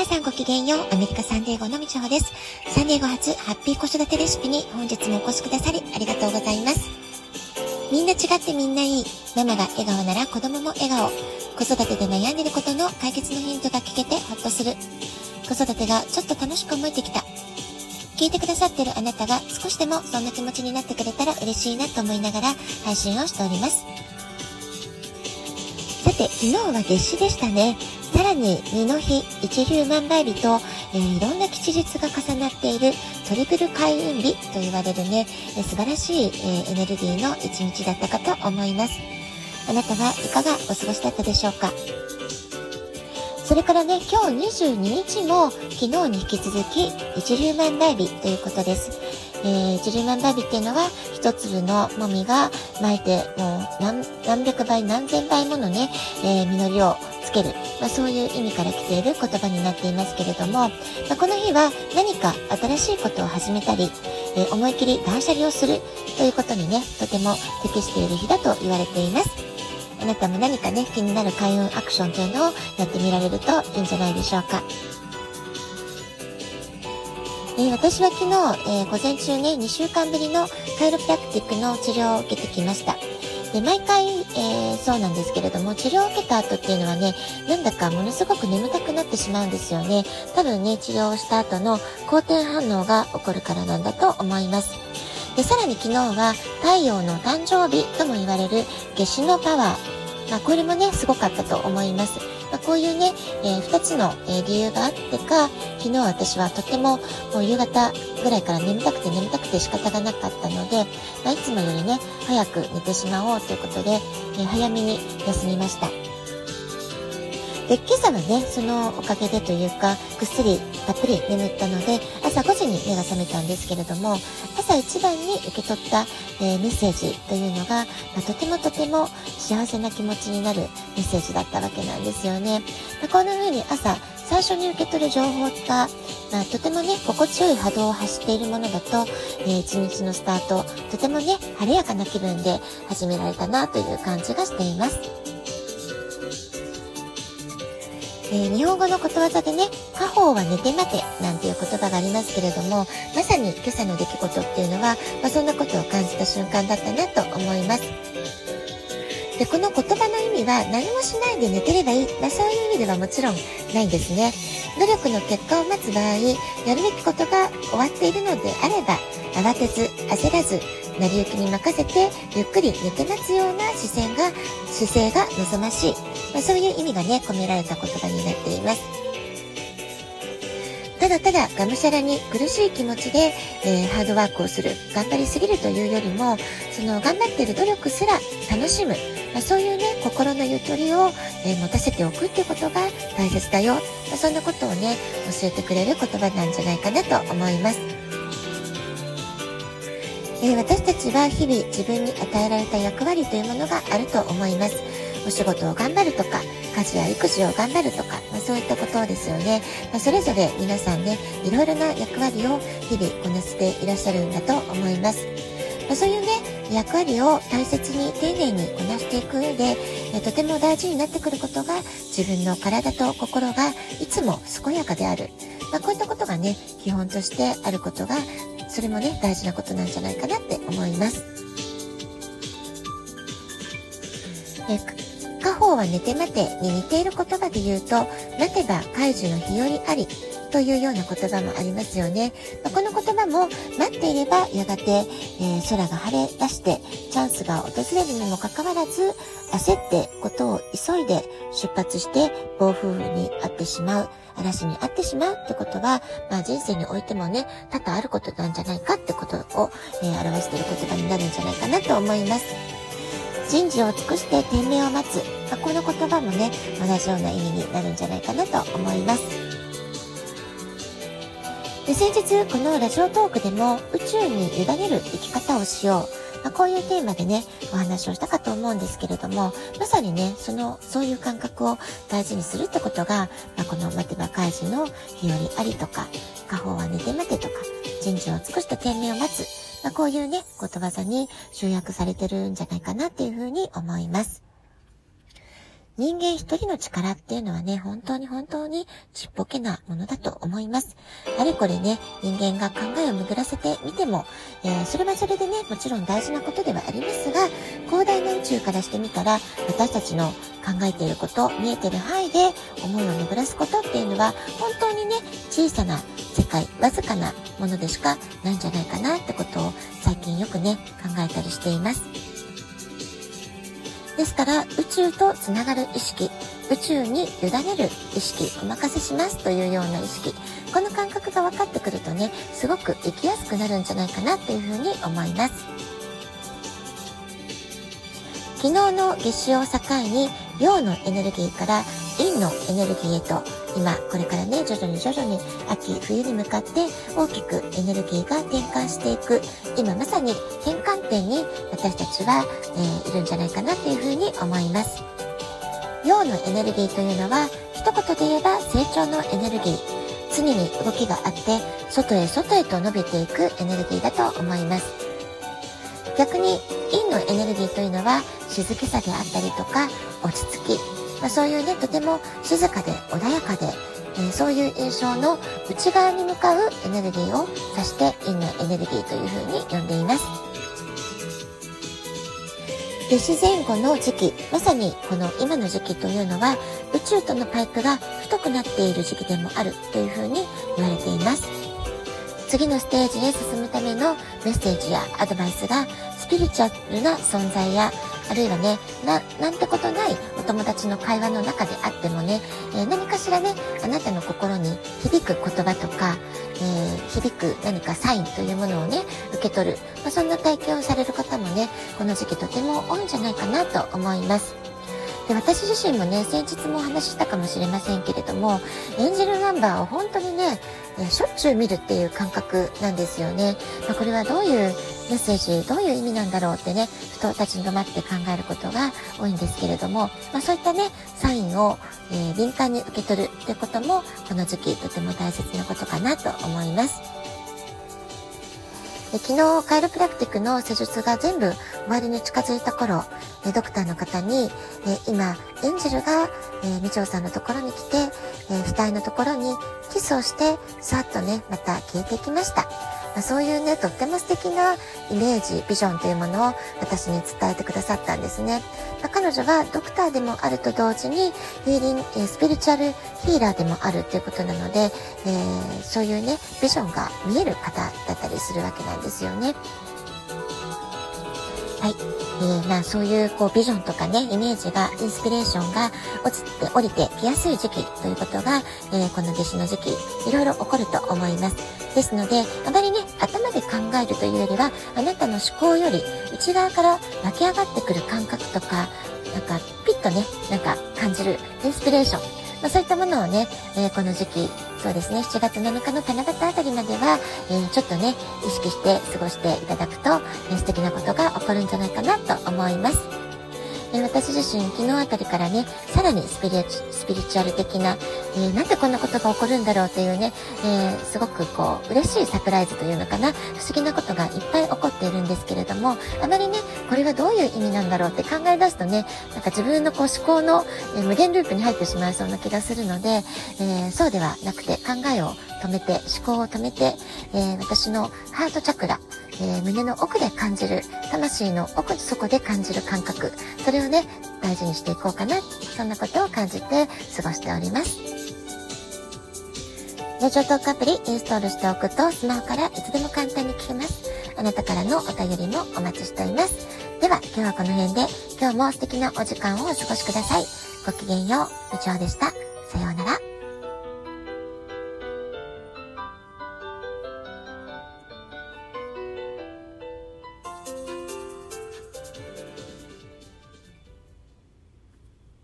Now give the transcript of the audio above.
皆さんごきげんよう。アメリカサンデーゴのみちほです。サンデーゴ初ハッピー子育てレシピに本日もお越しくださりありがとうございます。みんな違ってみんないい。ママが笑顔なら子供も笑顔。子育てで悩んでることの解決のヒントが聞けてほっとする。子育てがちょっと楽しく思えてきた。聞いてくださってるあなたが少しでもそんな気持ちになってくれたら嬉しいなと思いながら配信をしております。さて、昨日は夏至でしたね。さらに、二の日、一粒万倍日と、えー、いろんな吉日が重なっているトリプル開運日と言われるね、えー、素晴らしい、えー、エネルギーの一日だったかと思います。あなたはいかがお過ごしだったでしょうか？それからね、今日22日も昨日に引き続き一粒万倍日ということです。えー、一粒万倍日っていうのは一粒のもみが巻いてもう何何百倍何千倍ものね、えー、実りをつける、まあ、そういう意味から来ている言葉になっていますけれども、まあ、この日は何か新しいことを始めたり、えー、思い切り断捨離をするということにね、とても適している日だと言われています。あなたも何かね、気になる開運アクションというのをやってみられるといいんじゃないでしょうか。え、私は昨日、えー、午前中ね、2週間ぶりのカイロプラクティックの治療を受けてきました。で、毎回、えー、そうなんですけれども、治療を受けた後っていうのはね、なんだかものすごく眠たくなってしまうんですよね。多分ね、治療をした後の好転反応が起こるからなんだと思います。で、さらに昨日は太陽の誕生日とも言われる夏至のパワー。まあ、これもね、すごかったと思います。まあ、こういうね、えー、2つの、え、理由があってか、昨日私はとてももう夕方ぐらいから眠たくて眠たくて仕方がなかったので、まあ、いつもよりね、早く寝てしまおうということで、えー、早めに休みました。で、今朝はね、そのおかげでというか、ぐっすりたっぷり眠ったので、朝5時に目が覚めたんですけれども、朝一番に受け取った、えー、メッセージというのが、まあ、とてもとても幸せな気持ちになるメッセージだったわけなんですよね。まあ、こんな風に朝、最初に受け取る情報が、まあ、とてもね、心地よい波動を発しているものだと、えー、一日のスタート、とてもね、晴れやかな気分で始められたなという感じがしています。えー、日本語のことわざでね、家宝は寝て待てなんていう言葉がありますけれども、まさに今朝の出来事っていうのは、まあ、そんなことを感じた瞬間だったなと思います。で、この言葉の意味は何もしないで寝てればいい、まあ、そういう意味ではもちろんないんですね。努力の結果を待つ場合、やるべきことが終わっているのであれば、慌てず、焦らず、成り行きに任せて、ゆっくり寝て待つような視線が、姿勢が望ましい。まあ、そういう意味がね、込められた言葉になっています。ただただがむしゃらに苦しい気持ちで、えー、ハードワークをする、頑張りすぎるというよりも、その頑張っている努力すら楽しむ、まあ、そういうね、心のゆとりを、えー、持たせておくってことが大切だよ。まあ、そんなことをね、教えてくれる言葉なんじゃないかなと思います。えー、私たちは日々自分に与えられた役割というものがあると思います。お仕事を頑張るとか、家事や育児を頑張るとか、まあ、そういったことですよね。まあ、それぞれ皆さんね、いろいろな役割を日々こなしていらっしゃるんだと思います。まあ、そういうね、役割を大切に丁寧にこなしていく上で、とても大事になってくることが自分の体と心がいつも健やかである。まあ、こういったことがね、基本としてあることがそれもね、大事なことなんじゃないかなって思います。え家宝は寝て待てに似ている言葉で言うと、待てば解除の日和ありというような言葉もありますよね。まあ、この言葉も待っていればやがて、えー、空が晴れ出してチャンスが訪れるにもかかわらず焦ってことを急いで出発して暴風雨に遭ってしまう。嵐に遭ってしまうってことは、まあ人生においてもね、多々あることなんじゃないかってことを、えー、表している言葉になるんじゃないかなと思います。人事を尽くして天命を待つ。まあ、この言葉もね、同じような意味になるんじゃないかなと思います。で先日このラジオトークでも宇宙に委ねる生き方をしよう、まあ、こういうテーマでねお話をしたかと思うんですけれどもまさにねそのそういう感覚を大事にするってことが、まあ、この待てば開示の日和ありとか家宝は寝て待てとか人事を尽くした天命を待つ、まあ、こういうね言葉さに集約されてるんじゃないかなっていうふうに思います。人間一人の力っていうのはね、本当に本当にちっぽけなものだと思います。あれこれね、人間が考えを巡らせてみても、えー、それはそれでね、もちろん大事なことではありますが、広大な宇宙からしてみたら、私たちの考えていること、見えてる範囲で思いを巡らすことっていうのは、本当にね、小さな世界、わずかなものでしかないんじゃないかなってことを最近よくね、考えたりしています。ですから、宇宙とつながる意識、宇宙に委ねる意識、お任せしますというような意識、この感覚が分かってくるとね、すごく生きやすくなるんじゃないかなっていうふうに思います。昨日の月を境に陽のエネルギーから陰のエネルギーへと今これからね徐々に徐々に秋冬に向かって大きくエネルギーが転換していく。今まさに転換点に私たちは、えー、いるんじゃないかなっていうふうに思います。陽のエネルギーというのは一言で言えば成長のエネルギー。常に動きがあって外へ外へと伸びていくエネルギーだと思います。逆に陰のエネルギーというのは静けさであったりとか落ち着き。まあ、そういうね、とても静かで穏やかで、えー、そういう印象の内側に向かうエネルギーを指して陰のエネルギーというふうに呼んでいます。夏至前後の時期、まさにこの今の時期というのは宇宙とのパイプが太くなっている時期でもあるというふうに言われています。次のステージへ進むためのメッセージやアドバイスがスピリチュアルな存在やあるいはね、な、なんてことないお友達の会話の中であってもね、えー、何かしらね、あなたの心に響く言葉とか、えー、響く何かサインというものをね、受け取る。まあ、そんな体験をされる方もね、この時期とても多いんじゃないかなと思います。で私自身もね、先日もお話ししたかもしれませんけれども、エンジェルナンバーを本当にね、えしょっちゅう見るっていう感覚なんですよね。まあ、これはどういうメッセージどういう意味なんだろうってねふと立ち止まって考えることが多いんですけれども、まあ、そういったねサインを、えー、敏感に受け取るってこともこの時期とても大切なことかなと思います。昨日カイロプラクティックの施術が全部終わりに近づいた頃えドクターの方にえ今エンジェルがみちょうさんのところに来てえ額のところにキスをしてさっとねまた消えていきました。まあ、そういうね、とっても素敵なイメージ、ビジョンというものを私に伝えてくださったんですね。まあ、彼女はドクターでもあると同時に、ヒーリング、えスピリチュアルヒーラーでもあるということなので、えー、そういうね、ビジョンが見える方だったりするわけなんですよね。はい。えー、まあそういうこうビジョンとかね、イメージが、インスピレーションが落ちて降りてきやすい時期ということが、えー、この弟子の時期、いろいろ起こると思います。ですので、あまりね、頭で考えるというよりは、あなたの思考より内側から湧き上がってくる感覚とか、なんかピッとね、なんか感じるインスピレーション、まあ、そういったものをね、えー、この時期、そうですね、7月7日の七夕あたりまでは、えー、ちょっとね、意識して過ごしていただくと、えー、素敵なことが起こるんじゃないかなと思います。え私自身昨日あたりからね、さらにスピリチュアル的な、えー、なんでこんなことが起こるんだろうというね、えー、すごくこう、嬉しいサプライズというのかな、不思議なことがいっぱい起こっているんですけれども、あまりね、これはどういう意味なんだろうって考え出すとね、なんか自分のこう思考の、え、無限ループに入ってしまいそうな気がするので、えそうではなくて考えを止めて、思考を止めて、え私のハートチャクラ、えー、胸の奥で感じる、魂の奥底で感じる感覚、それをね、大事にしていこうかな、そんなことを感じて過ごしております。ラジオトークアプリインストールしておくとスマホからいつでも簡単に聞けます。あなたからのお便りもお待ちしております。では今日はこの辺で今日も素敵なお時間をお過ごしください。ごきげんよう、みちおでした。さようなら。